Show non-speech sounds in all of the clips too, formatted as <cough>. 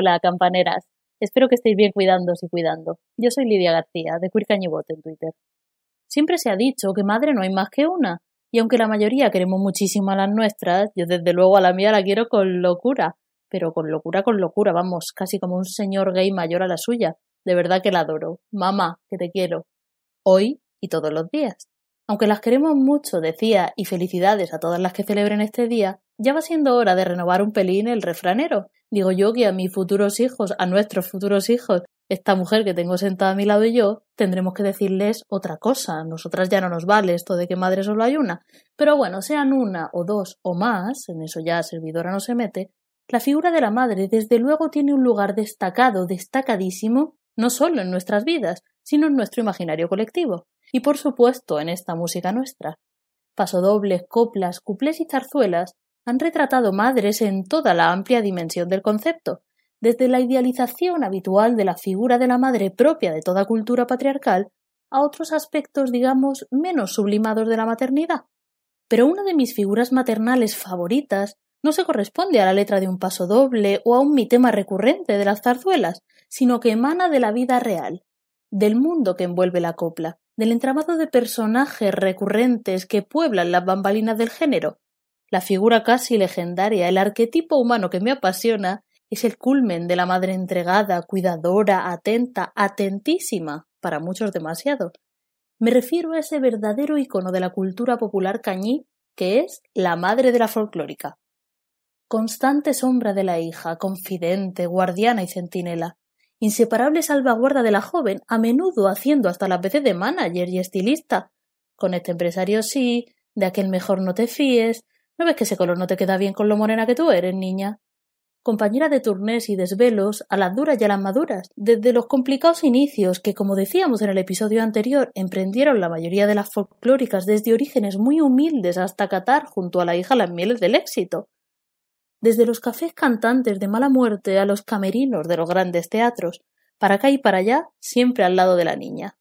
Hola, campaneras. Espero que estéis bien cuidándoos y cuidando. Yo soy Lidia García, de Queer Cañibot en Twitter. Siempre se ha dicho que madre no hay más que una, y aunque la mayoría queremos muchísimo a las nuestras, yo desde luego a la mía la quiero con locura, pero con locura, con locura, vamos, casi como un señor gay mayor a la suya. De verdad que la adoro. Mamá, que te quiero. Hoy y todos los días. Aunque las queremos mucho, decía, y felicidades a todas las que celebren este día, ya va siendo hora de renovar un pelín el refranero. Digo yo que a mis futuros hijos, a nuestros futuros hijos, esta mujer que tengo sentada a mi lado y yo, tendremos que decirles otra cosa. Nosotras ya no nos vale esto de que madre solo hay una. Pero bueno, sean una o dos o más, en eso ya servidora no se mete, la figura de la madre desde luego tiene un lugar destacado, destacadísimo, no solo en nuestras vidas, sino en nuestro imaginario colectivo, y por supuesto en esta música nuestra. Pasodobles, coplas, cuplés y zarzuelas han retratado madres en toda la amplia dimensión del concepto, desde la idealización habitual de la figura de la madre propia de toda cultura patriarcal a otros aspectos, digamos, menos sublimados de la maternidad. Pero una de mis figuras maternales favoritas no se corresponde a la letra de un paso doble o a un mi tema recurrente de las zarzuelas, sino que emana de la vida real, del mundo que envuelve la copla, del entramado de personajes recurrentes que pueblan las bambalinas del género. La figura casi legendaria, el arquetipo humano que me apasiona, es el culmen de la madre entregada, cuidadora, atenta, atentísima, para muchos demasiado. Me refiero a ese verdadero icono de la cultura popular cañí que es la madre de la folclórica. Constante sombra de la hija, confidente, guardiana y centinela, inseparable salvaguarda de la joven, a menudo haciendo hasta las veces de manager y estilista. Con este empresario sí, de aquel mejor no te fíes, ¿no ves que ese color no te queda bien con lo morena que tú eres, niña? Compañera de turnés y desvelos a las duras y a las maduras, desde los complicados inicios que, como decíamos en el episodio anterior, emprendieron la mayoría de las folclóricas desde orígenes muy humildes hasta catar junto a la hija las mieles del éxito desde los cafés cantantes de mala muerte a los camerinos de los grandes teatros, para acá y para allá, siempre al lado de la niña.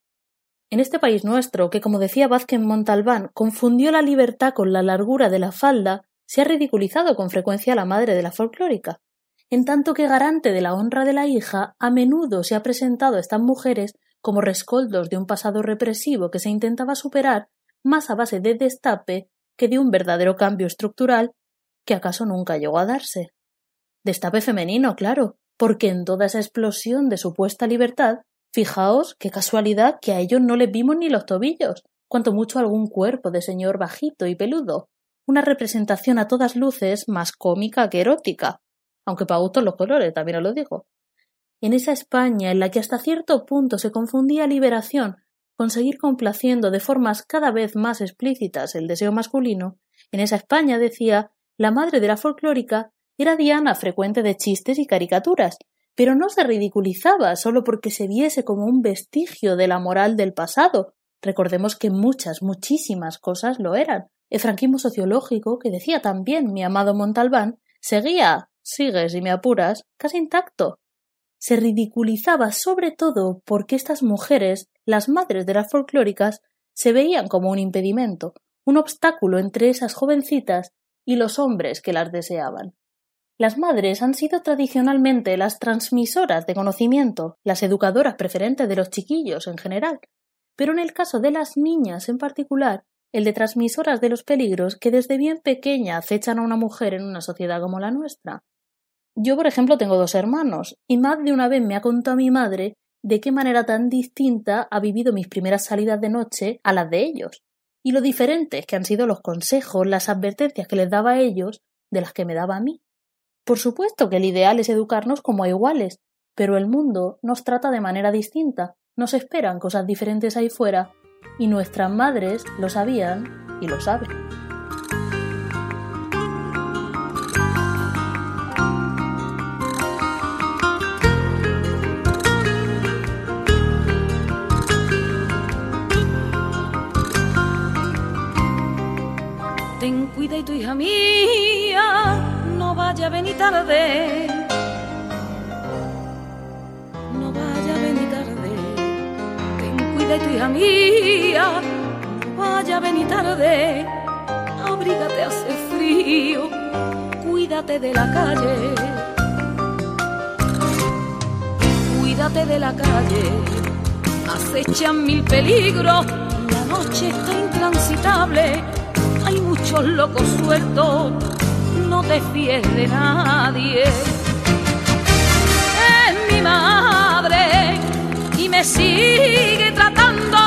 En este país nuestro, que como decía Vázquez Montalbán, confundió la libertad con la largura de la falda, se ha ridiculizado con frecuencia a la madre de la folclórica, en tanto que garante de la honra de la hija, a menudo se ha presentado a estas mujeres como rescoldos de un pasado represivo que se intentaba superar más a base de destape que de un verdadero cambio estructural que acaso nunca llegó a darse. Destape femenino, claro, porque en toda esa explosión de supuesta libertad, fijaos qué casualidad que a ellos no les vimos ni los tobillos, cuanto mucho algún cuerpo de señor bajito y peludo, una representación a todas luces más cómica que erótica, aunque para gustos los colores, también os lo digo. En esa España en la que hasta cierto punto se confundía liberación con seguir complaciendo de formas cada vez más explícitas el deseo masculino, en esa España decía la madre de la folclórica era diana frecuente de chistes y caricaturas, pero no se ridiculizaba solo porque se viese como un vestigio de la moral del pasado. Recordemos que muchas, muchísimas cosas lo eran. El franquismo sociológico, que decía también mi amado Montalbán, seguía, sigues y me apuras, casi intacto. Se ridiculizaba sobre todo porque estas mujeres, las madres de las folclóricas, se veían como un impedimento, un obstáculo entre esas jovencitas y los hombres que las deseaban. Las madres han sido tradicionalmente las transmisoras de conocimiento, las educadoras preferentes de los chiquillos en general, pero en el caso de las niñas en particular, el de transmisoras de los peligros que desde bien pequeña acechan a una mujer en una sociedad como la nuestra. Yo, por ejemplo, tengo dos hermanos, y más de una vez me ha contado mi madre de qué manera tan distinta ha vivido mis primeras salidas de noche a las de ellos y lo diferentes que han sido los consejos, las advertencias que les daba a ellos de las que me daba a mí. Por supuesto que el ideal es educarnos como a iguales, pero el mundo nos trata de manera distinta, nos esperan cosas diferentes ahí fuera, y nuestras madres lo sabían y lo saben. Ten cuida y tu hija mía vaya a venir tarde. No vaya a venir tarde. Ten cuida y tu hija mía no vaya a venir tarde. Abrígate, hace frío. Cuídate de la calle. cuídate de la calle, acechan mil peligros, la noche está intransitable, hay muchos locos sueltos, no te fíes de nadie. Es mi madre y me sigue tratando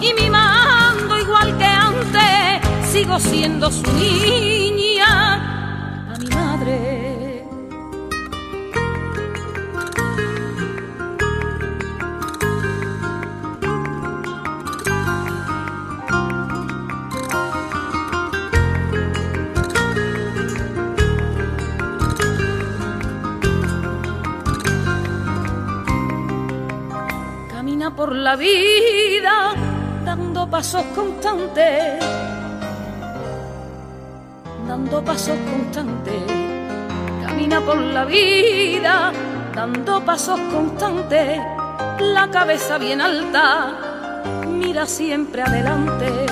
y mimando igual que antes, sigo siendo su niña, a mi madre. Por la vida dando pasos constantes, dando pasos constantes. Camina por la vida dando pasos constantes, la cabeza bien alta, mira siempre adelante.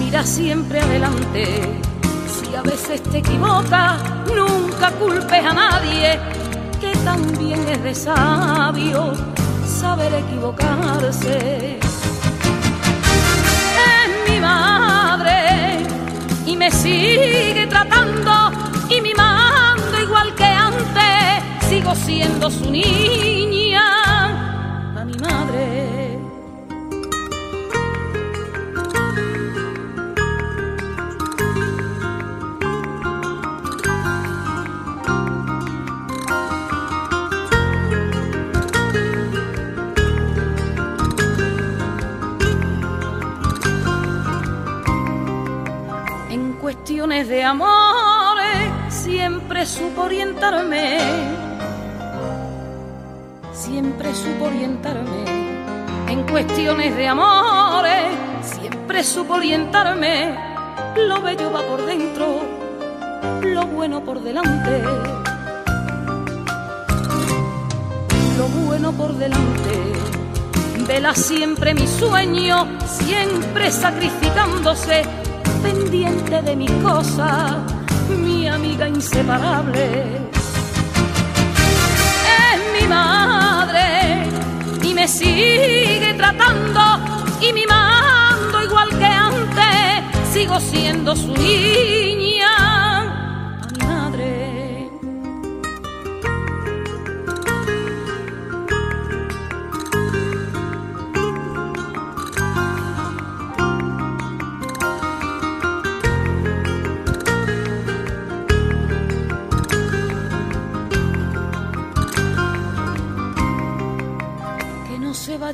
Mira siempre adelante, si a veces te equivocas, nunca culpes a nadie también es de sabio saber equivocarse. Es mi madre y me sigue tratando y mimando igual que antes. Sigo siendo su niña, de amores siempre supo orientarme, siempre supo orientarme. En cuestiones de amores siempre supo orientarme. Lo bello va por dentro, lo bueno por delante. Lo bueno por delante. Vela siempre mi sueño, siempre sacrificándose pendiente de mi cosa, mi amiga inseparable. Es mi madre y me sigue tratando y mimando igual que antes, sigo siendo su niña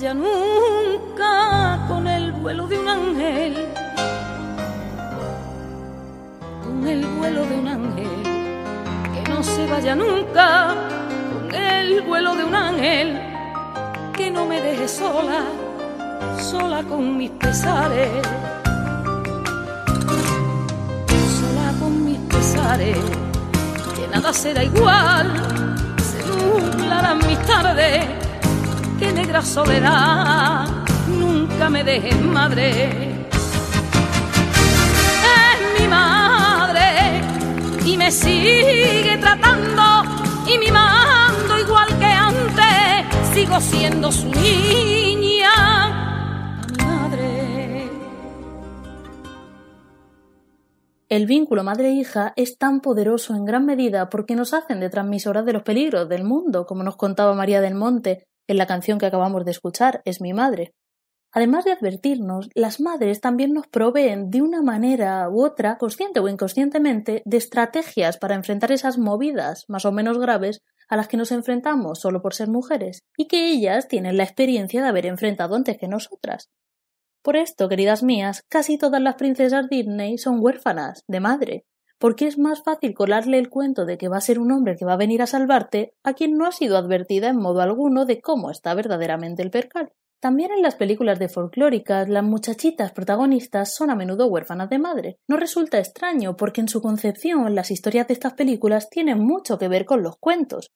vaya nunca con el vuelo de un ángel, con el vuelo de un ángel, que no se vaya nunca con el vuelo de un ángel, que no me deje sola, sola con mis pesares, sola con mis pesares, que nada será igual, se nublarán mis tardes negra soledad, nunca me dejes madre. Es mi madre y me sigue tratando y mimando igual que antes, sigo siendo su niña, madre. El vínculo madre-hija es tan poderoso en gran medida porque nos hacen de transmisoras de los peligros del mundo, como nos contaba María del Monte, en la canción que acabamos de escuchar, es mi madre. Además de advertirnos, las madres también nos proveen de una manera u otra, consciente o inconscientemente, de estrategias para enfrentar esas movidas más o menos graves a las que nos enfrentamos solo por ser mujeres, y que ellas tienen la experiencia de haber enfrentado antes que nosotras. Por esto, queridas mías, casi todas las princesas Disney son huérfanas de madre, porque es más fácil colarle el cuento de que va a ser un hombre que va a venir a salvarte a quien no ha sido advertida en modo alguno de cómo está verdaderamente el percal. También en las películas de folclóricas, las muchachitas protagonistas son a menudo huérfanas de madre. No resulta extraño, porque en su concepción las historias de estas películas tienen mucho que ver con los cuentos.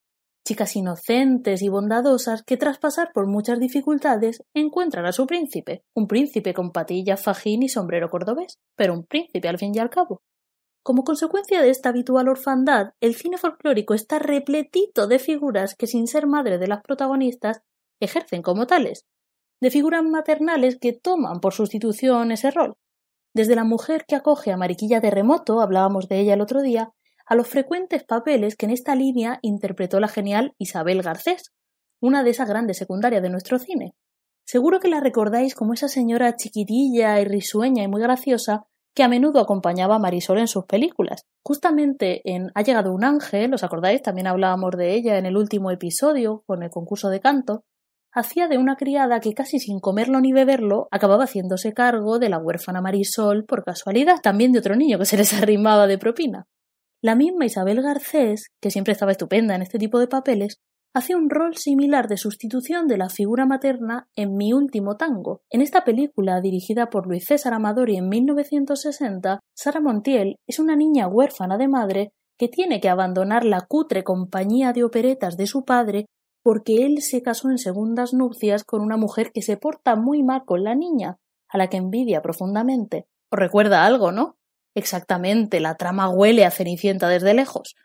Chicas inocentes y bondadosas que tras pasar por muchas dificultades encuentran a su príncipe, un príncipe con patillas, fajín y sombrero cordobés, pero un príncipe al fin y al cabo. Como consecuencia de esta habitual orfandad, el cine folclórico está repletito de figuras que, sin ser madre de las protagonistas, ejercen como tales, de figuras maternales que toman por sustitución ese rol. Desde la mujer que acoge a Mariquilla Terremoto, hablábamos de ella el otro día, a los frecuentes papeles que en esta línea interpretó la genial Isabel Garcés, una de esas grandes secundarias de nuestro cine. Seguro que la recordáis como esa señora chiquitilla y risueña y muy graciosa que a menudo acompañaba a Marisol en sus películas. Justamente en Ha llegado un ángel, ¿os acordáis? También hablábamos de ella en el último episodio con el concurso de canto. Hacía de una criada que casi sin comerlo ni beberlo acababa haciéndose cargo de la huérfana Marisol por casualidad, también de otro niño que se les <laughs> arrimaba de propina. La misma Isabel Garcés, que siempre estaba estupenda en este tipo de papeles, hace un rol similar de sustitución de la figura materna en Mi último tango. En esta película, dirigida por Luis César Amadori en 1960, Sara Montiel es una niña huérfana de madre que tiene que abandonar la cutre compañía de operetas de su padre porque él se casó en segundas nupcias con una mujer que se porta muy mal con la niña, a la que envidia profundamente. ¿Os recuerda algo, no? Exactamente, la trama huele a Cenicienta desde lejos.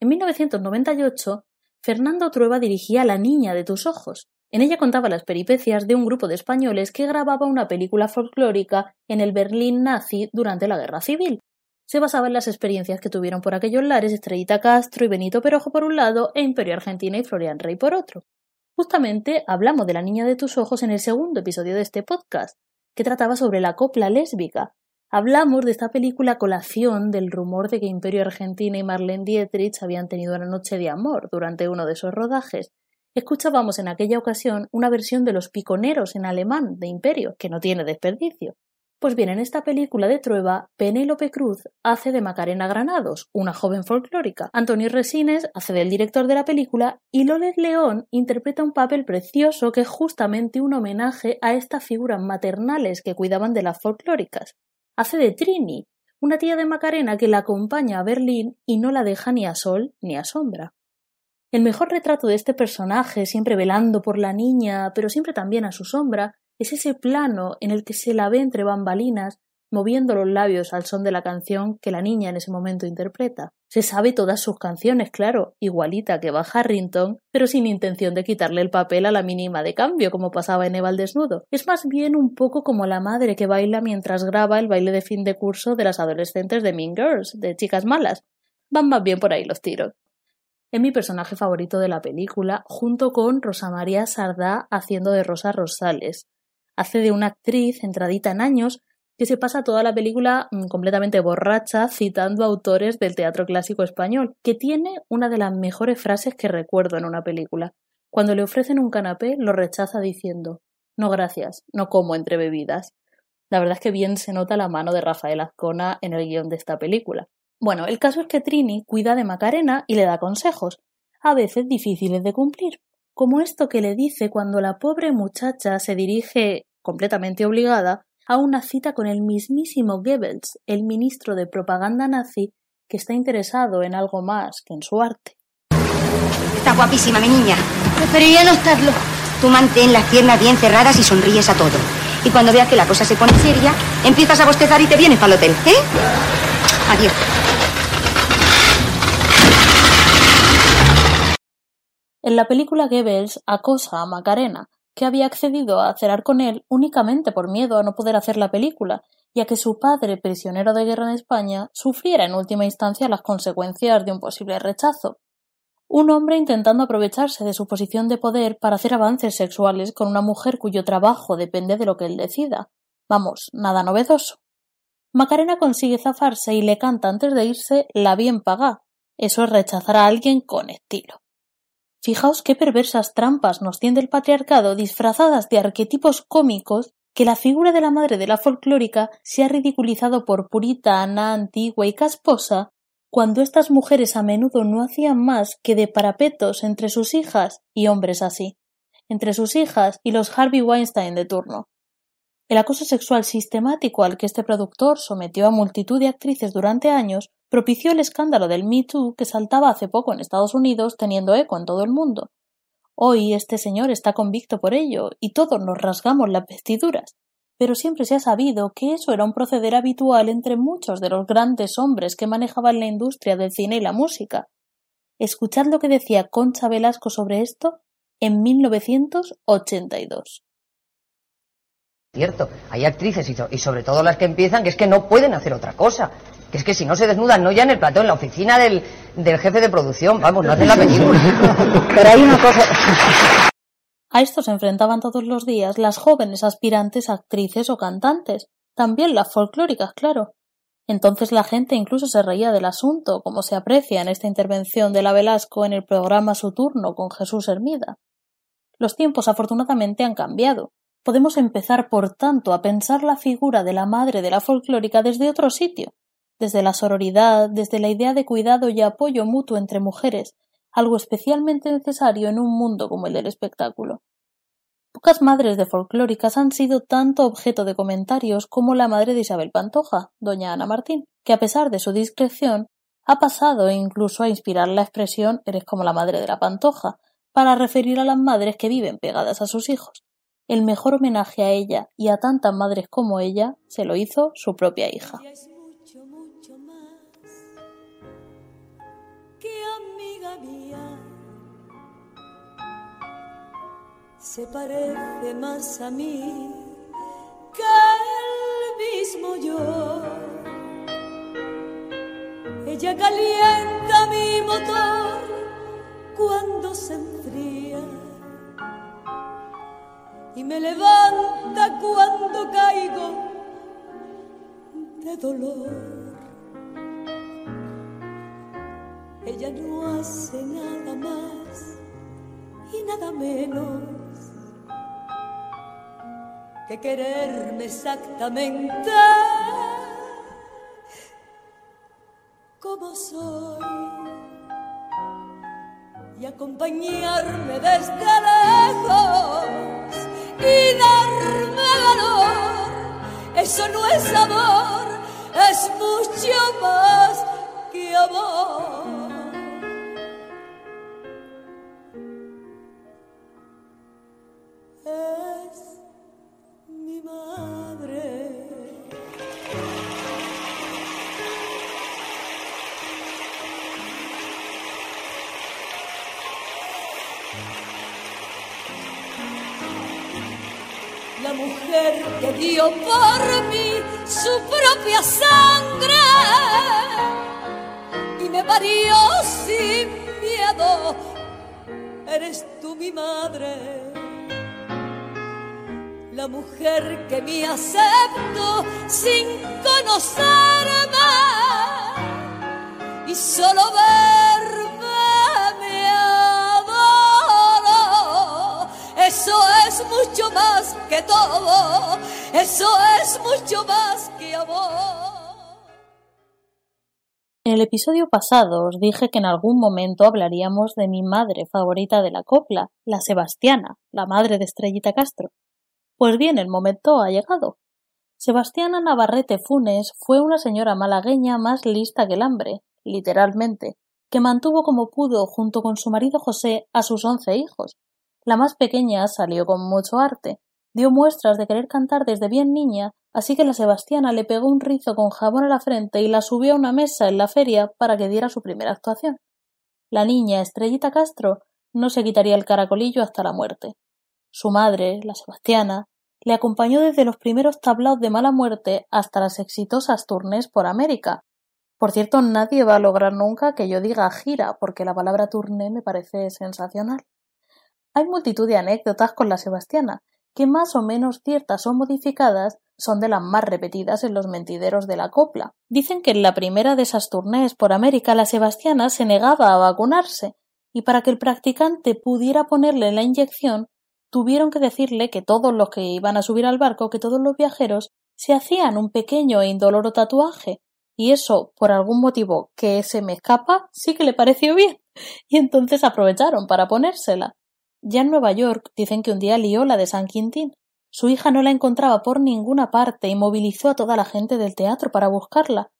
En 1998, Fernando Trueba dirigía La niña de tus ojos. En ella contaba las peripecias de un grupo de españoles que grababa una película folclórica en el Berlín nazi durante la Guerra Civil. Se basaba en las experiencias que tuvieron por aquellos lares Estrellita Castro y Benito Perojo por un lado e Imperio Argentina y Florian Rey por otro. Justamente hablamos de La niña de tus ojos en el segundo episodio de este podcast, que trataba sobre la copla lésbica, Hablamos de esta película colación del rumor de que Imperio Argentina y Marlene Dietrich habían tenido una noche de amor durante uno de esos rodajes. Escuchábamos en aquella ocasión una versión de Los Piconeros en alemán de Imperio, que no tiene desperdicio. Pues bien, en esta película de Trueba, Penélope Cruz hace de Macarena Granados, una joven folclórica. Antonio Resines hace del director de la película y Loles León interpreta un papel precioso que es justamente un homenaje a estas figuras maternales que cuidaban de las folclóricas. Hace de Trini, una tía de Macarena que la acompaña a Berlín y no la deja ni a sol ni a sombra. El mejor retrato de este personaje, siempre velando por la niña, pero siempre también a su sombra, es ese plano en el que se la ve entre bambalinas, moviendo los labios al son de la canción que la niña en ese momento interpreta. Se sabe todas sus canciones, claro, igualita que va Harrington, pero sin intención de quitarle el papel a la mínima de cambio, como pasaba en Eva al desnudo. Es más bien un poco como la madre que baila mientras graba el baile de fin de curso de las adolescentes de Mean Girls, de chicas malas. Van más bien por ahí los tiros. Es mi personaje favorito de la película, junto con Rosa María Sardá haciendo de Rosa Rosales. Hace de una actriz entradita en años, que se pasa toda la película mm, completamente borracha citando autores del teatro clásico español, que tiene una de las mejores frases que recuerdo en una película. Cuando le ofrecen un canapé, lo rechaza diciendo No gracias, no como entre bebidas. La verdad es que bien se nota la mano de Rafael Azcona en el guion de esta película. Bueno, el caso es que Trini cuida de Macarena y le da consejos, a veces difíciles de cumplir, como esto que le dice cuando la pobre muchacha se dirige, completamente obligada, a una cita con el mismísimo Goebbels, el ministro de propaganda nazi, que está interesado en algo más que en su arte. Está guapísima, mi niña. Preferiría no estarlo. Tú mantén las piernas bien cerradas y sonríes a todo. Y cuando veas que la cosa se pone seria, empiezas a bostezar y te vienes para el hotel, ¿eh? Adiós. En la película Goebbels acosa a Macarena, que había accedido a cenar con él únicamente por miedo a no poder hacer la película y a que su padre, prisionero de guerra en España, sufriera en última instancia las consecuencias de un posible rechazo. Un hombre intentando aprovecharse de su posición de poder para hacer avances sexuales con una mujer cuyo trabajo depende de lo que él decida. Vamos, nada novedoso. Macarena consigue zafarse y le canta antes de irse la bien pagá. Eso es rechazar a alguien con estilo. Fijaos qué perversas trampas nos tiende el patriarcado disfrazadas de arquetipos cómicos que la figura de la madre de la folclórica se ha ridiculizado por puritana, antigua y casposa, cuando estas mujeres a menudo no hacían más que de parapetos entre sus hijas y hombres así, entre sus hijas y los Harvey Weinstein de turno. El acoso sexual sistemático al que este productor sometió a multitud de actrices durante años propició el escándalo del Me Too que saltaba hace poco en Estados Unidos teniendo eco en todo el mundo. Hoy este señor está convicto por ello y todos nos rasgamos las vestiduras, pero siempre se ha sabido que eso era un proceder habitual entre muchos de los grandes hombres que manejaban la industria del cine y la música. Escuchad lo que decía Concha Velasco sobre esto en 1982. Cierto, hay actrices y, sobre todo las que empiezan que es que no pueden hacer otra cosa. Que es que si no se desnudan, no ya en el plató, en la oficina del, del jefe de producción, vamos, no hacen la película. <laughs> Pero hay una cosa. A esto se enfrentaban todos los días las jóvenes aspirantes actrices o cantantes, también las folclóricas, claro. Entonces la gente incluso se reía del asunto, como se aprecia en esta intervención de la Velasco en el programa Su turno con Jesús Hermida. Los tiempos afortunadamente han cambiado. Podemos empezar, por tanto, a pensar la figura de la madre de la folclórica desde otro sitio, desde la sororidad, desde la idea de cuidado y apoyo mutuo entre mujeres, algo especialmente necesario en un mundo como el del espectáculo. Pocas madres de folclóricas han sido tanto objeto de comentarios como la madre de Isabel Pantoja, doña Ana Martín, que a pesar de su discreción ha pasado incluso a inspirar la expresión eres como la madre de la Pantoja, para referir a las madres que viven pegadas a sus hijos. El mejor homenaje a ella y a tantas madres como ella se lo hizo su propia hija. se parece más a mí que el mismo yo. Ella calienta mi motor cuando se enfría y me levanta cuando caigo de dolor. Ella no hace nada más y nada menos que quererme exactamente como soy y acompañarme desde lejos y darme valor. Eso no es amor, es mucho más que amor. Que dio por mí su propia sangre y me parió sin miedo. Eres tú mi madre, la mujer que me acepto sin conocerme y solo verme me adoro. Eso es mucho más que todo eso es mucho más que amor. En el episodio pasado os dije que en algún momento hablaríamos de mi madre favorita de la copla, la Sebastiana, la madre de Estrellita Castro. Pues bien, el momento ha llegado. Sebastiana Navarrete Funes fue una señora malagueña más lista que el hambre, literalmente, que mantuvo como pudo junto con su marido José a sus once hijos. La más pequeña salió con mucho arte, dio muestras de querer cantar desde bien niña, así que la Sebastiana le pegó un rizo con jabón a la frente y la subió a una mesa en la feria para que diera su primera actuación. La niña Estrellita Castro no se quitaría el caracolillo hasta la muerte. Su madre, la Sebastiana, le acompañó desde los primeros tablaos de mala muerte hasta las exitosas tournées por América. Por cierto, nadie va a lograr nunca que yo diga gira, porque la palabra tourné me parece sensacional. Hay multitud de anécdotas con la Sebastiana, que más o menos ciertas o modificadas son de las más repetidas en los mentideros de la copla. Dicen que en la primera de esas turnés por América la Sebastiana se negaba a vacunarse, y para que el practicante pudiera ponerle la inyección, tuvieron que decirle que todos los que iban a subir al barco, que todos los viajeros, se hacían un pequeño e indoloro tatuaje, y eso, por algún motivo que se me escapa, sí que le pareció bien, <laughs> y entonces aprovecharon para ponérsela. Ya en Nueva York dicen que un día lió la de San Quintín. Su hija no la encontraba por ninguna parte y movilizó a toda la gente del teatro para buscarla.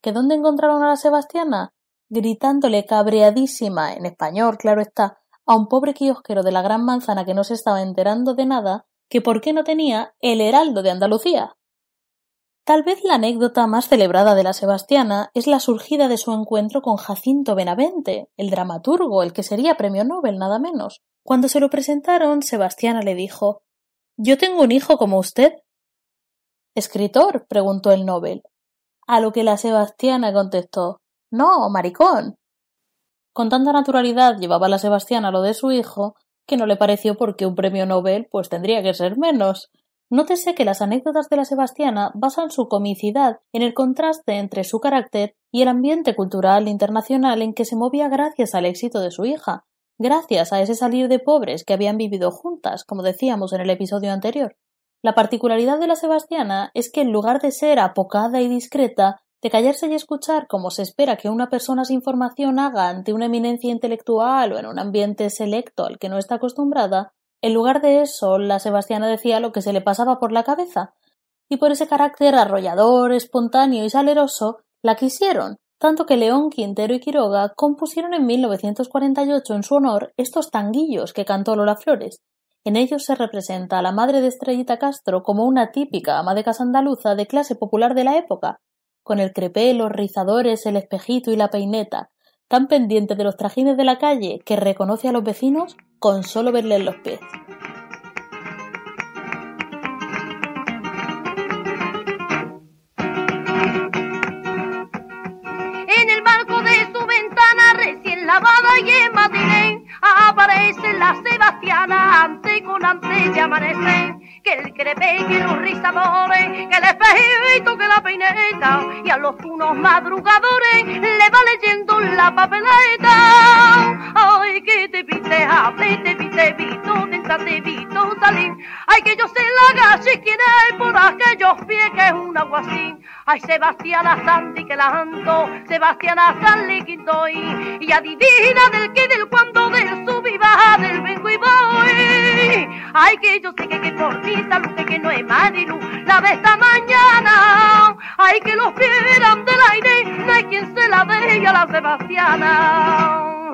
¿Que dónde encontraron a la Sebastiana? Gritándole cabreadísima, en español, claro está, a un pobre kiosquero de la Gran Manzana que no se estaba enterando de nada, que por qué no tenía el Heraldo de Andalucía. Tal vez la anécdota más celebrada de la Sebastiana es la surgida de su encuentro con Jacinto Benavente, el dramaturgo, el que sería premio Nobel nada menos. Cuando se lo presentaron, Sebastiana le dijo Yo tengo un hijo como usted. ¿Escritor? preguntó el Nobel. A lo que la Sebastiana contestó No, maricón. Con tanta naturalidad llevaba la Sebastiana lo de su hijo que no le pareció porque un premio Nobel pues tendría que ser menos. Nótese que las anécdotas de la Sebastiana basan su comicidad en el contraste entre su carácter y el ambiente cultural internacional en que se movía gracias al éxito de su hija, gracias a ese salir de pobres que habían vivido juntas, como decíamos en el episodio anterior. La particularidad de la Sebastiana es que en lugar de ser apocada y discreta, de callarse y escuchar como se espera que una persona sin formación haga ante una eminencia intelectual o en un ambiente selecto al que no está acostumbrada, en lugar de eso, la Sebastiana decía lo que se le pasaba por la cabeza, y por ese carácter arrollador, espontáneo y saleroso, la quisieron, tanto que León, Quintero y Quiroga compusieron en 1948 en su honor estos tanguillos que cantó Lola Flores. En ellos se representa a la madre de Estrellita Castro como una típica ama de casa andaluza de clase popular de la época, con el crepé, los rizadores, el espejito y la peineta, tan pendiente de los trajines de la calle que reconoce a los vecinos con solo verles los pies. Aparece la Sebastiana ante con ante de amanecer que el crepe, que los rizadores, que el espejito, que la peineta, y a los unos madrugadores le va leyendo la papeleta. Ay, que te viste, hable, te viste, vito, te vito, salir. Ay, que yo sé la gache, quién es por aquellos pies que es un aguacín. Ay, Sebastiana Santi que la ando, Sebastiana Sanli Quintoy, y adivina del que, del cuando, del sub y baja, del vengo y voy. Ay, que yo sé que, que por ti salud que no es Marilu, la de esta mañana. Ay, que los eran del aire, no hay quien se la dé a la Sebastiana.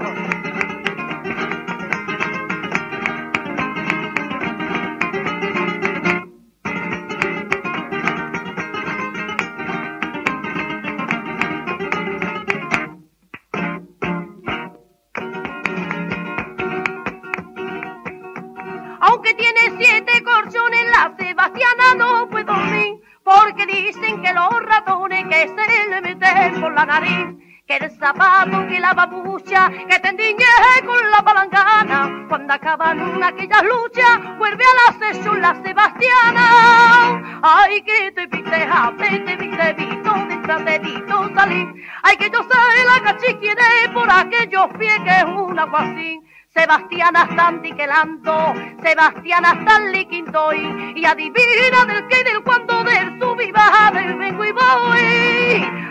Que te endiñe con la palangana, cuando acaban aquellas luchas, vuelve a la sesión la Sebastiana. Ay, que te viste, te viste, vito, de vito salir. Ay, que yo sé la cachiquiere por aquellos pies que es una guasín. Sebastiana Santi que lanto, Sebastiana Stanley Quintoy, y adivina del que del cuando del sub y baja del vengo y voy.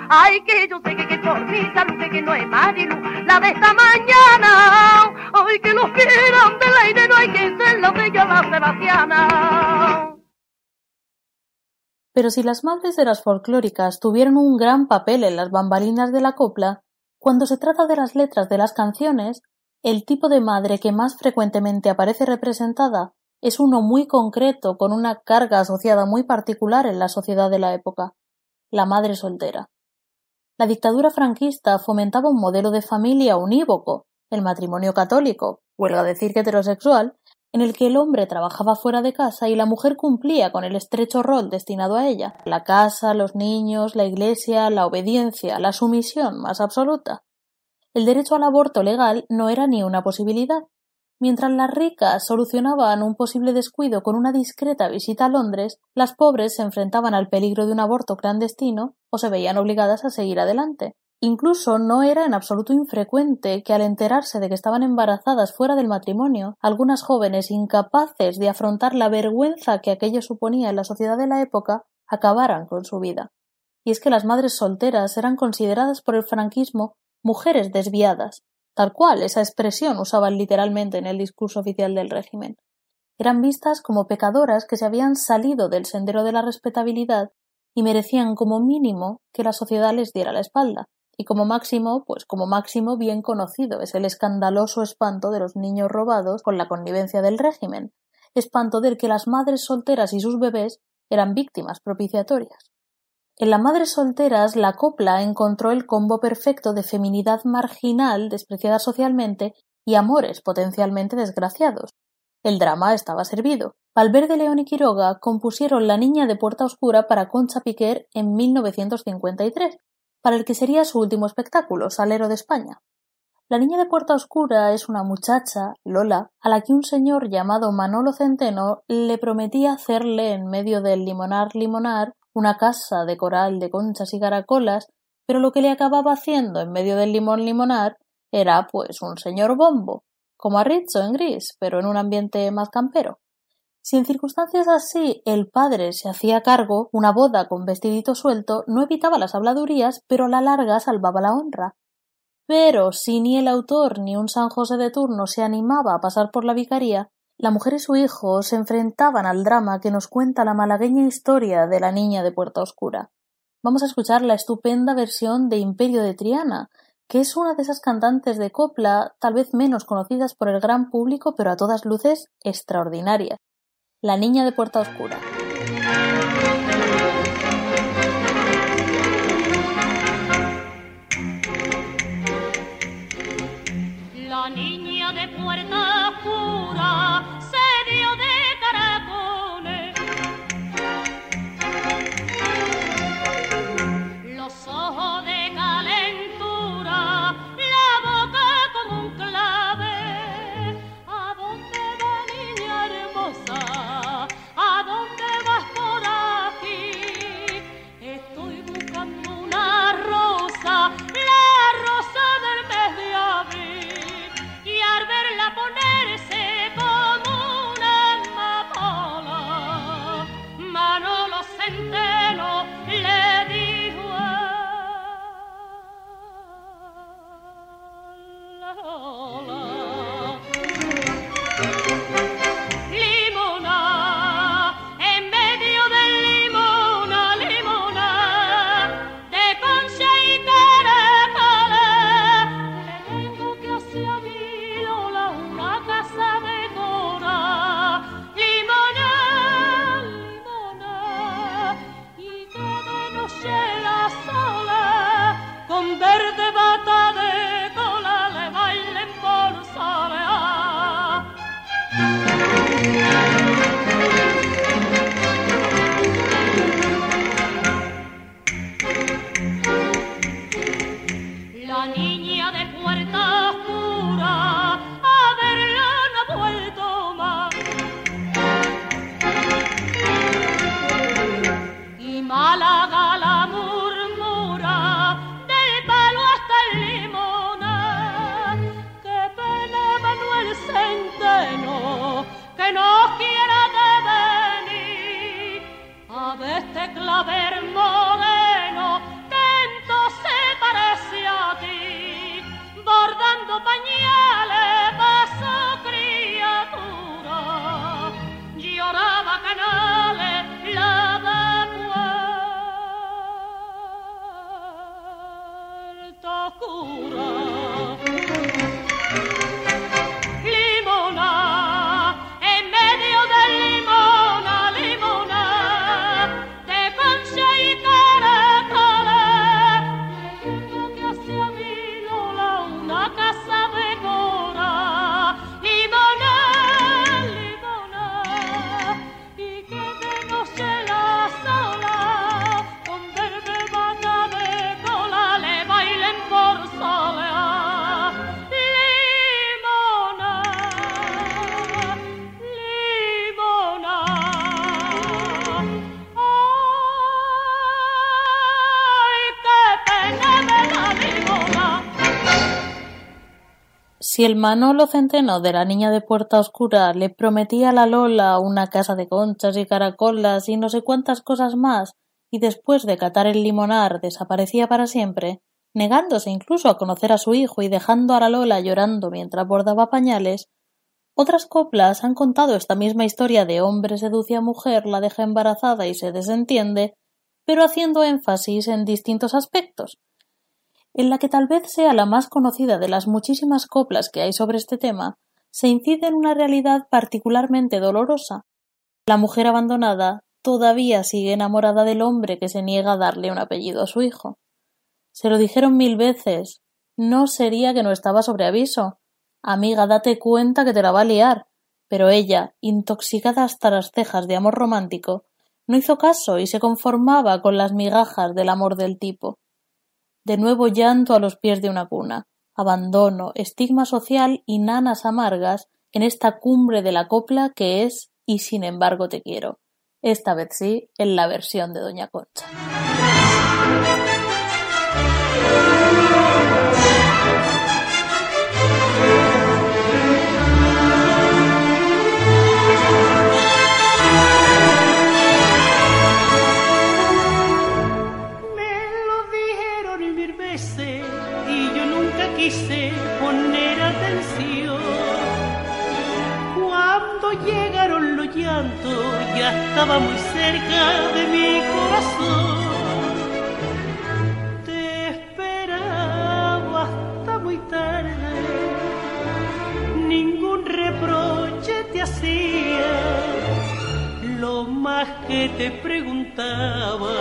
Pero si las madres de las folclóricas tuvieron un gran papel en las bambalinas de la copla, cuando se trata de las letras de las canciones, el tipo de madre que más frecuentemente aparece representada es uno muy concreto con una carga asociada muy particular en la sociedad de la época, la madre soltera. La dictadura franquista fomentaba un modelo de familia unívoco, el matrimonio católico, huelga decir que heterosexual, en el que el hombre trabajaba fuera de casa y la mujer cumplía con el estrecho rol destinado a ella, la casa, los niños, la iglesia, la obediencia, la sumisión más absoluta el derecho al aborto legal no era ni una posibilidad. Mientras las ricas solucionaban un posible descuido con una discreta visita a Londres, las pobres se enfrentaban al peligro de un aborto clandestino o se veían obligadas a seguir adelante. Incluso no era en absoluto infrecuente que al enterarse de que estaban embarazadas fuera del matrimonio, algunas jóvenes incapaces de afrontar la vergüenza que aquello suponía en la sociedad de la época, acabaran con su vida. Y es que las madres solteras eran consideradas por el franquismo mujeres desviadas, tal cual esa expresión usaban literalmente en el discurso oficial del régimen. Eran vistas como pecadoras que se habían salido del sendero de la respetabilidad y merecían como mínimo que la sociedad les diera la espalda, y como máximo, pues como máximo bien conocido es el escandaloso espanto de los niños robados con la connivencia del régimen, espanto del que las madres solteras y sus bebés eran víctimas propiciatorias. En las madres solteras, la copla encontró el combo perfecto de feminidad marginal, despreciada socialmente, y amores potencialmente desgraciados. El drama estaba servido. Valverde León y Quiroga compusieron La Niña de Puerta Oscura para Concha Piquer en 1953, para el que sería su último espectáculo, Salero de España. La niña de Puerta Oscura es una muchacha, Lola, a la que un señor llamado Manolo Centeno le prometía hacerle en medio del limonar limonar una casa de coral de conchas y caracolas, pero lo que le acababa haciendo en medio del limón limonar era pues un señor bombo, como a Rizzo en Gris, pero en un ambiente más campero. Si en circunstancias así el padre se hacía cargo, una boda con vestidito suelto no evitaba las habladurías, pero a la larga salvaba la honra. Pero si ni el autor ni un San José de turno se animaba a pasar por la vicaría, la mujer y su hijo se enfrentaban al drama que nos cuenta la malagueña historia de la niña de Puerta Oscura. Vamos a escuchar la estupenda versión de Imperio de Triana, que es una de esas cantantes de copla tal vez menos conocidas por el gran público, pero a todas luces extraordinarias. La niña de Puerta Oscura. El Manolo Centeno de la niña de Puerta Oscura le prometía a la Lola una casa de conchas y caracolas y no sé cuántas cosas más, y después de catar el limonar desaparecía para siempre, negándose incluso a conocer a su hijo y dejando a la Lola llorando mientras bordaba pañales, otras coplas han contado esta misma historia de hombre seduce a mujer, la deja embarazada y se desentiende, pero haciendo énfasis en distintos aspectos, en la que tal vez sea la más conocida de las muchísimas coplas que hay sobre este tema, se incide en una realidad particularmente dolorosa. La mujer abandonada todavía sigue enamorada del hombre que se niega a darle un apellido a su hijo. Se lo dijeron mil veces. No sería que no estaba sobre aviso. Amiga, date cuenta que te la va a liar. Pero ella, intoxicada hasta las cejas de amor romántico, no hizo caso y se conformaba con las migajas del amor del tipo. De nuevo llanto a los pies de una cuna, abandono, estigma social y nanas amargas en esta cumbre de la copla que es y sin embargo te quiero. Esta vez sí, en la versión de Doña Concha. Estaba muy cerca de mi corazón. Te esperaba hasta muy tarde, ningún reproche te hacía. Lo más que te preguntaba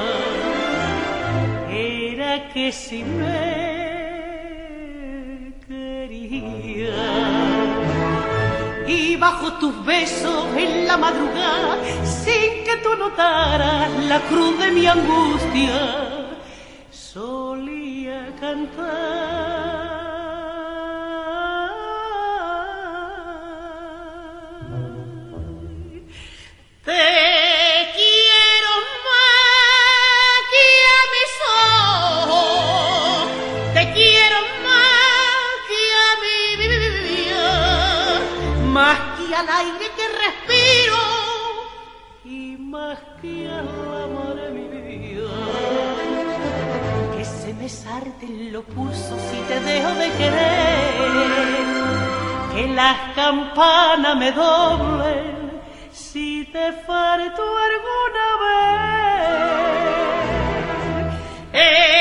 era que si me bajo tus besos en la madrugada, sin que tú notaras la cruz de mi angustia, solía cantar. Al aire que respiro y más que al amor de mi vida. Que se me sarten los pulsos si te dejo de querer, que las campanas me doblen si te falto alguna vez. Eres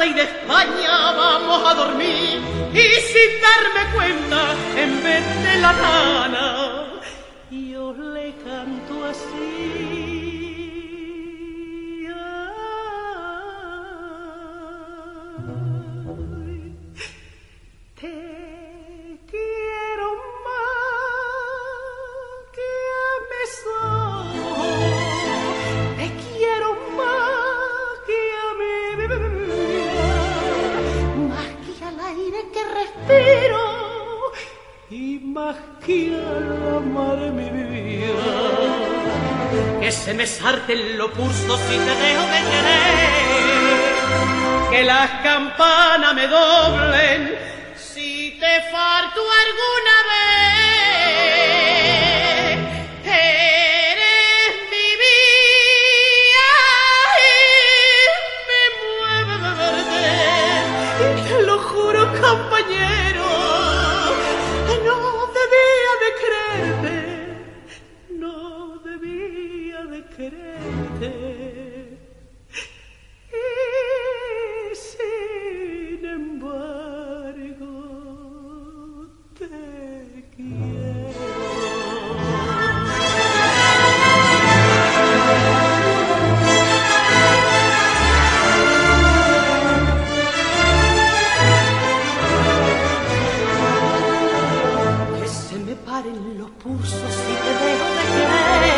rey de España, vamos a dormir. Y sin darme cuenta, en vez de la rana, respiro y más que a la madre mi vida. Que se me sarten los pulsos si te dejo de querer que las campanas me doblen si te falto alguna vez. eso sí que dejo de.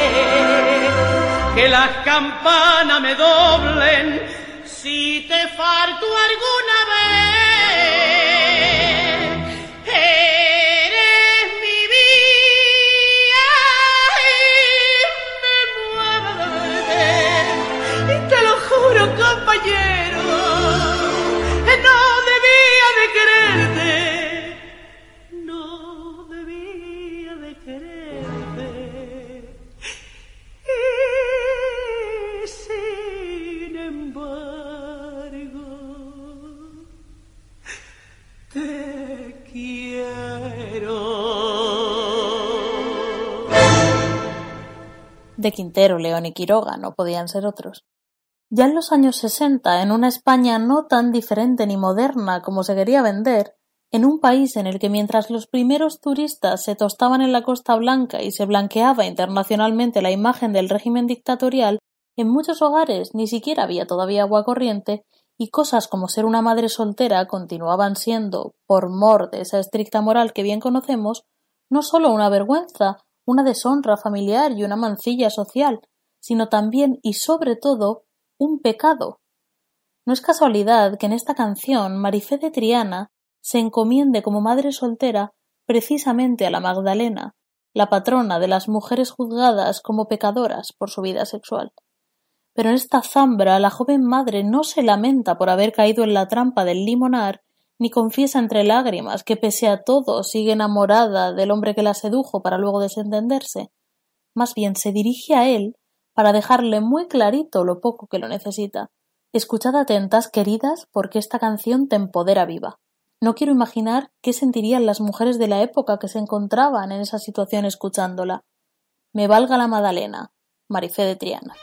Que las campanas me doblen si te falto alguna vez. De Quintero, León y Quiroga no podían ser otros. Ya en los años sesenta, en una España no tan diferente ni moderna como se quería vender, en un país en el que mientras los primeros turistas se tostaban en la Costa Blanca y se blanqueaba internacionalmente la imagen del régimen dictatorial, en muchos hogares ni siquiera había todavía agua corriente y cosas como ser una madre soltera continuaban siendo, por mor de esa estricta moral que bien conocemos, no sólo una vergüenza, una deshonra familiar y una mancilla social, sino también y sobre todo un pecado. No es casualidad que en esta canción Marifé de Triana se encomiende como madre soltera precisamente a la Magdalena, la patrona de las mujeres juzgadas como pecadoras por su vida sexual. Pero en esta zambra la joven madre no se lamenta por haber caído en la trampa del limonar, ni confiesa entre lágrimas que pese a todo sigue enamorada del hombre que la sedujo para luego desentenderse. Más bien se dirige a él para dejarle muy clarito lo poco que lo necesita. Escuchad atentas, queridas, porque esta canción te empodera viva. No quiero imaginar qué sentirían las mujeres de la época que se encontraban en esa situación escuchándola. Me valga la Madalena, Marifé de Triana.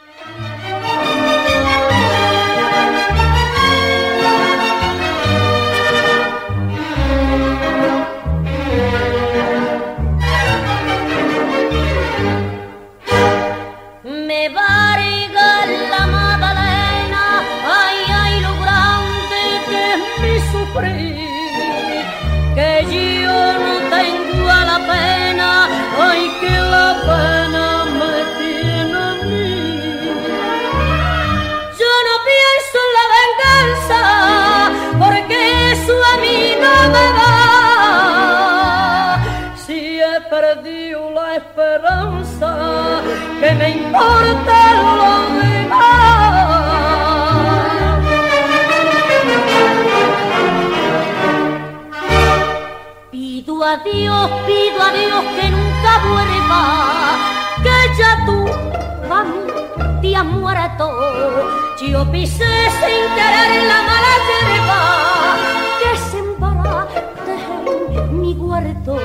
Si he perdido la esperanza, que me importa lo demás. Pido a Dios, pido a Dios que nunca vuelva, que ya tú a mí te has muerto. Yo pisé sin querer la mala hierba mi huerto.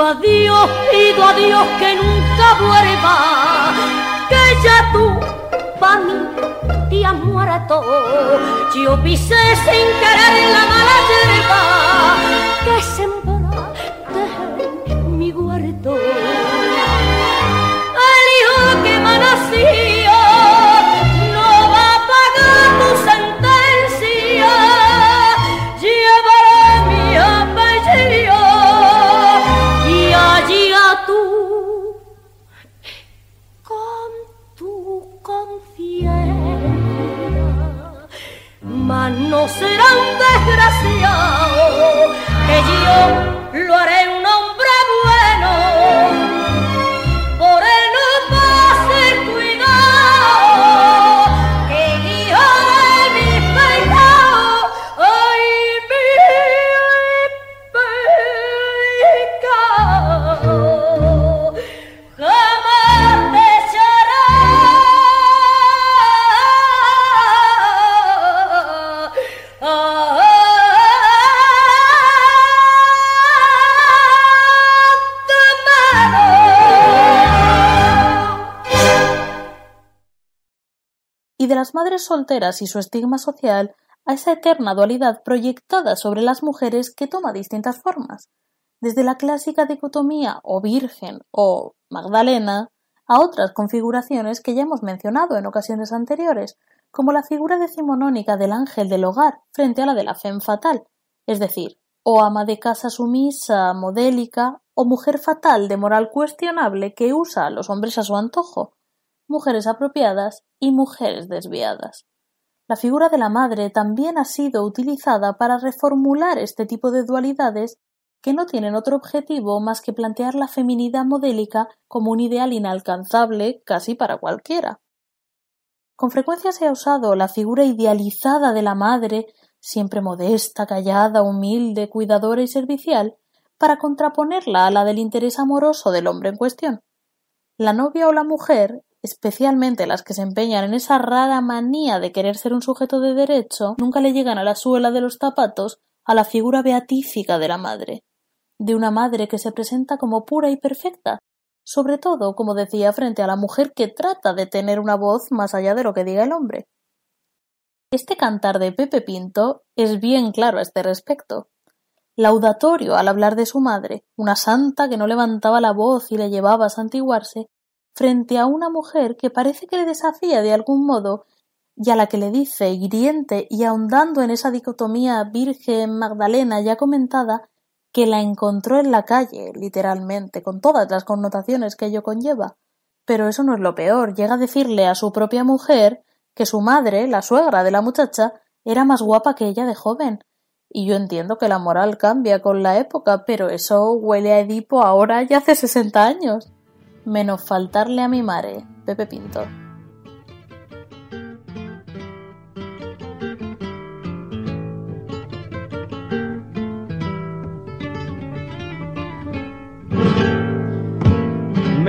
Pido a Dios, pido a Dios que nunca vuelva, que ya tú pa' mí te has muerto. Yo pisé sin querer la mala hierba que sembraste en mi huerto. Que las madres solteras y su estigma social a esa eterna dualidad proyectada sobre las mujeres que toma distintas formas, desde la clásica dicotomía o virgen o Magdalena a otras configuraciones que ya hemos mencionado en ocasiones anteriores, como la figura decimonónica del ángel del hogar frente a la de la femme fatal, es decir, o ama de casa sumisa, modélica, o mujer fatal de moral cuestionable que usa a los hombres a su antojo, mujeres apropiadas y mujeres desviadas. La figura de la madre también ha sido utilizada para reformular este tipo de dualidades que no tienen otro objetivo más que plantear la feminidad modélica como un ideal inalcanzable casi para cualquiera. Con frecuencia se ha usado la figura idealizada de la madre, siempre modesta, callada, humilde, cuidadora y servicial, para contraponerla a la del interés amoroso del hombre en cuestión. La novia o la mujer especialmente las que se empeñan en esa rara manía de querer ser un sujeto de derecho, nunca le llegan a la suela de los zapatos a la figura beatífica de la madre, de una madre que se presenta como pura y perfecta, sobre todo, como decía, frente a la mujer que trata de tener una voz más allá de lo que diga el hombre. Este cantar de Pepe Pinto es bien claro a este respecto. Laudatorio al hablar de su madre, una santa que no levantaba la voz y le llevaba a santiguarse, frente a una mujer que parece que le desafía de algún modo y a la que le dice, hiriente y ahondando en esa dicotomía Virgen Magdalena ya comentada, que la encontró en la calle, literalmente, con todas las connotaciones que ello conlleva. Pero eso no es lo peor, llega a decirle a su propia mujer que su madre, la suegra de la muchacha, era más guapa que ella de joven. Y yo entiendo que la moral cambia con la época, pero eso huele a Edipo ahora y hace sesenta años menos faltarle a mi mare, Pepe Pinto.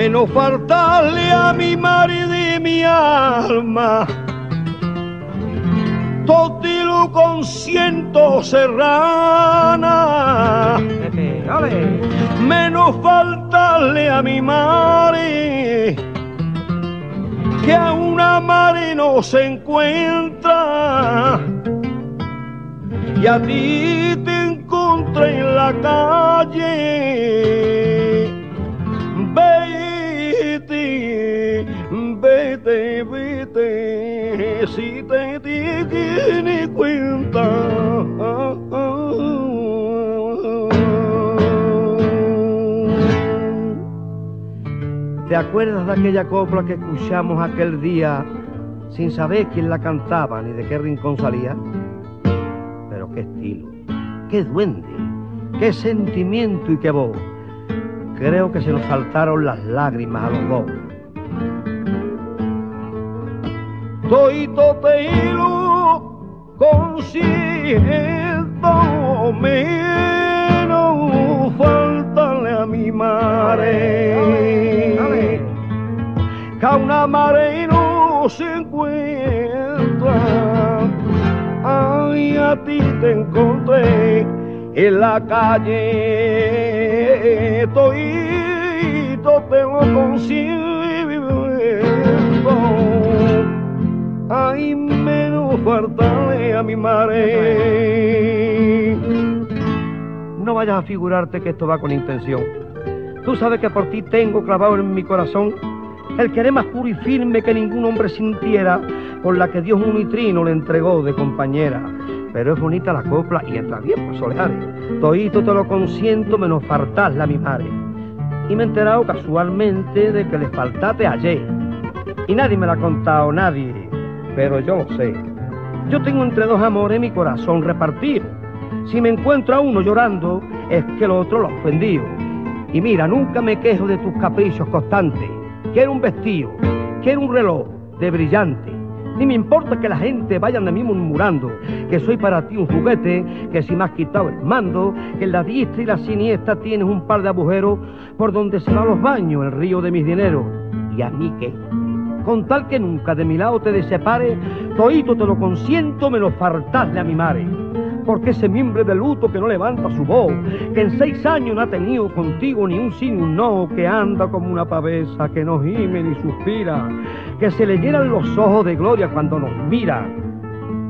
menos faltarle a mi madre de mi alma. Totilo con ciento serrana. Menos faltarle a mi madre que a una madre no se encuentra. Y a ti te encontré en la calle. Vete, vete, vete, si te tienes cuenta. ¿Te acuerdas de aquella copla que escuchamos aquel día sin saber quién la cantaba ni de qué rincón salía? Pero qué estilo, qué duende, qué sentimiento y qué voz. Creo que se nos saltaron las lágrimas a los dos. Toito te hilo consiento menos a mi madre. Una madre no se encuentra. Ay, a ti te encontré en la calle. Toito te lo consiento. Ay, faltarle a mi madre. No vayas a figurarte que esto va con intención. Tú sabes que por ti tengo clavado en mi corazón el querer más puro y firme que ningún hombre sintiera, por la que Dios un nitrino le entregó de compañera. Pero es bonita la copla y entra bien por soleares. Todito te lo consiento menos faltarle a mi madre. Y me he enterado casualmente de que le faltaste ayer. Y nadie me la ha contado, nadie. Pero yo lo sé. Yo tengo entre dos amores mi corazón repartido. Si me encuentro a uno llorando, es que el otro lo ofendido. Y mira, nunca me quejo de tus caprichos constantes. Quiero un vestido, quiero un reloj de brillante. Ni me importa que la gente vayan de mí murmurando que soy para ti un juguete, que si me has quitado el mando, que en la diestra y la siniestra tienes un par de agujeros por donde se van los baños, el río de mis dineros. ¿Y a mí qué? Con tal que nunca de mi lado te desepare, toito te lo consiento menos faltarle a mi madre porque ese mimbre de luto que no levanta su voz, que en seis años no ha tenido contigo ni un sí ni un no, que anda como una pavesa, que no gime ni suspira, que se le llenan los ojos de gloria cuando nos mira,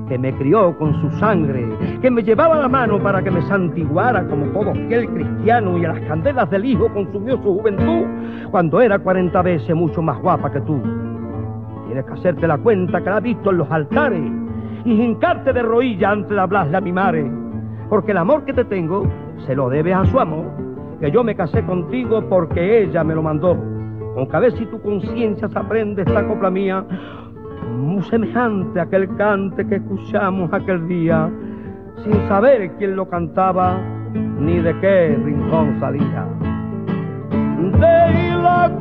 que me crió con su sangre, que me llevaba la mano para que me santiguara como todo aquel cristiano y a las candelas del hijo consumió su juventud cuando era cuarenta veces mucho más guapa que tú. Tienes que hacerte la cuenta que la has visto en los altares y hincarte de rodillas ante la blasla mi madre, porque el amor que te tengo se lo debes a su amor, que yo me casé contigo porque ella me lo mandó. Aunque a ver si tu conciencia se aprende esta copla mía, muy semejante a aquel cante que escuchamos aquel día, sin saber quién lo cantaba ni de qué rincón salía. De la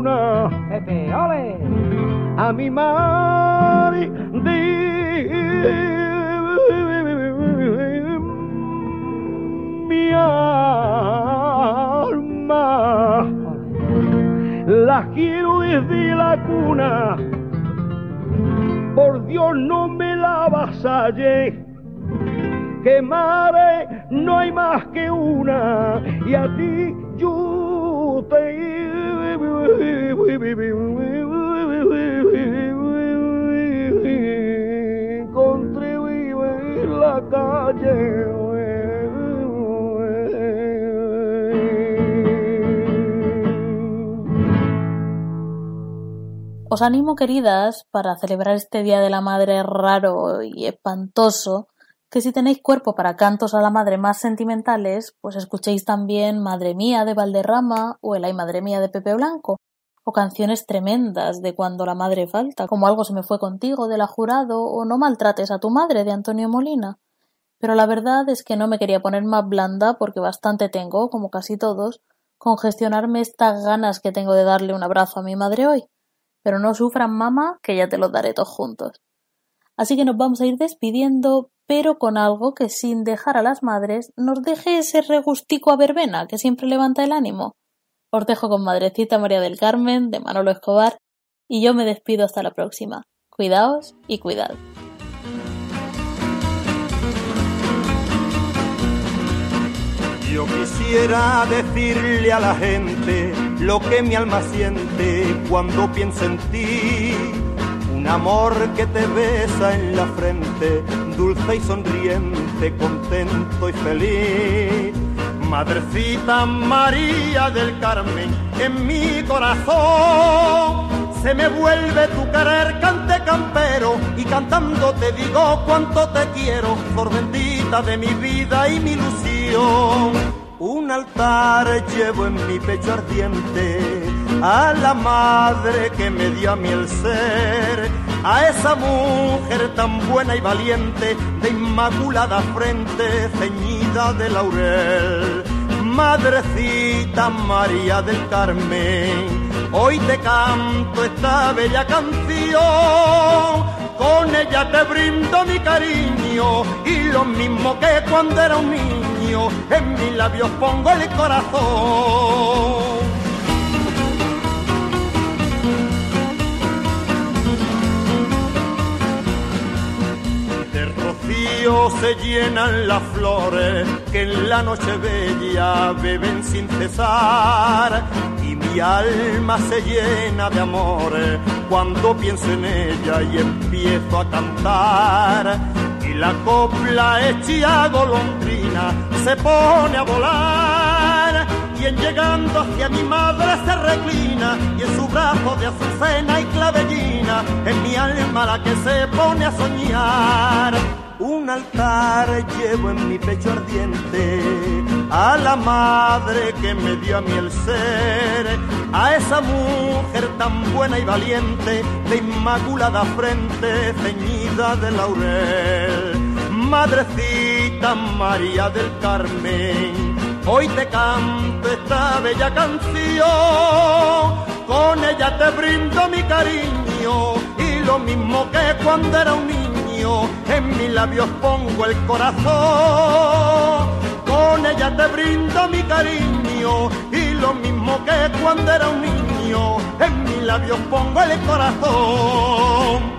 cuna, Pepe, ole a mi madre de mi alma. La quiero desde la cuna, por Dios no me la vasalle. Que madre no hay más que una, y a ti yo te la Os animo, queridas, para celebrar este Día de la Madre raro y espantoso, que si tenéis cuerpo para cantos a la madre más sentimentales, pues escuchéis también Madre mía de Valderrama o el Ay Madre mía de Pepe Blanco, o canciones tremendas de Cuando la madre falta, como Algo se me fue contigo de la Jurado o No maltrates a tu madre de Antonio Molina. Pero la verdad es que no me quería poner más blanda porque bastante tengo, como casi todos, con gestionarme estas ganas que tengo de darle un abrazo a mi madre hoy. Pero no sufran, mamá, que ya te los daré todos juntos. Así que nos vamos a ir despidiendo, pero con algo que sin dejar a las madres nos deje ese regustico a verbena que siempre levanta el ánimo. Os dejo con Madrecita María del Carmen, de Manolo Escobar, y yo me despido hasta la próxima. Cuidaos y cuidad. Yo quisiera decirle a la gente lo que mi alma siente cuando piensa en ti. Un amor que te besa en la frente, dulce y sonriente, contento y feliz. Madrecita María del Carmen, en mi corazón se me vuelve tu querer cante campero y cantando te digo cuánto te quiero, por bendita de mi vida y mi ilusión. Un altar llevo en mi pecho ardiente a la madre que me dio a mí el ser, a esa mujer tan buena y valiente, de inmaculada frente, ceñida de laurel. Madrecita María del Carmen, hoy te canto esta bella canción, con ella te brindo mi cariño y lo mismo que cuando era un niño, en mis labios pongo el corazón. Se llenan las flores que en la noche bella beben sin cesar y mi alma se llena de amor cuando pienso en ella y empiezo a cantar. Y la copla hecha golondrina se pone a volar. Y en llegando hacia mi madre se reclina y en su brazo de azucena y clavellina es mi alma la que se pone a soñar. Un altar llevo en mi pecho ardiente a la madre que me dio a mí el ser, a esa mujer tan buena y valiente, de inmaculada frente ceñida de laurel. Madrecita María del Carmen, hoy te canto esta bella canción, con ella te brindo mi cariño y lo mismo que cuando era un niño en mis labios pongo el corazón. Con ella te brindo mi cariño y lo mismo que cuando era un niño, en mis labios pongo el corazón.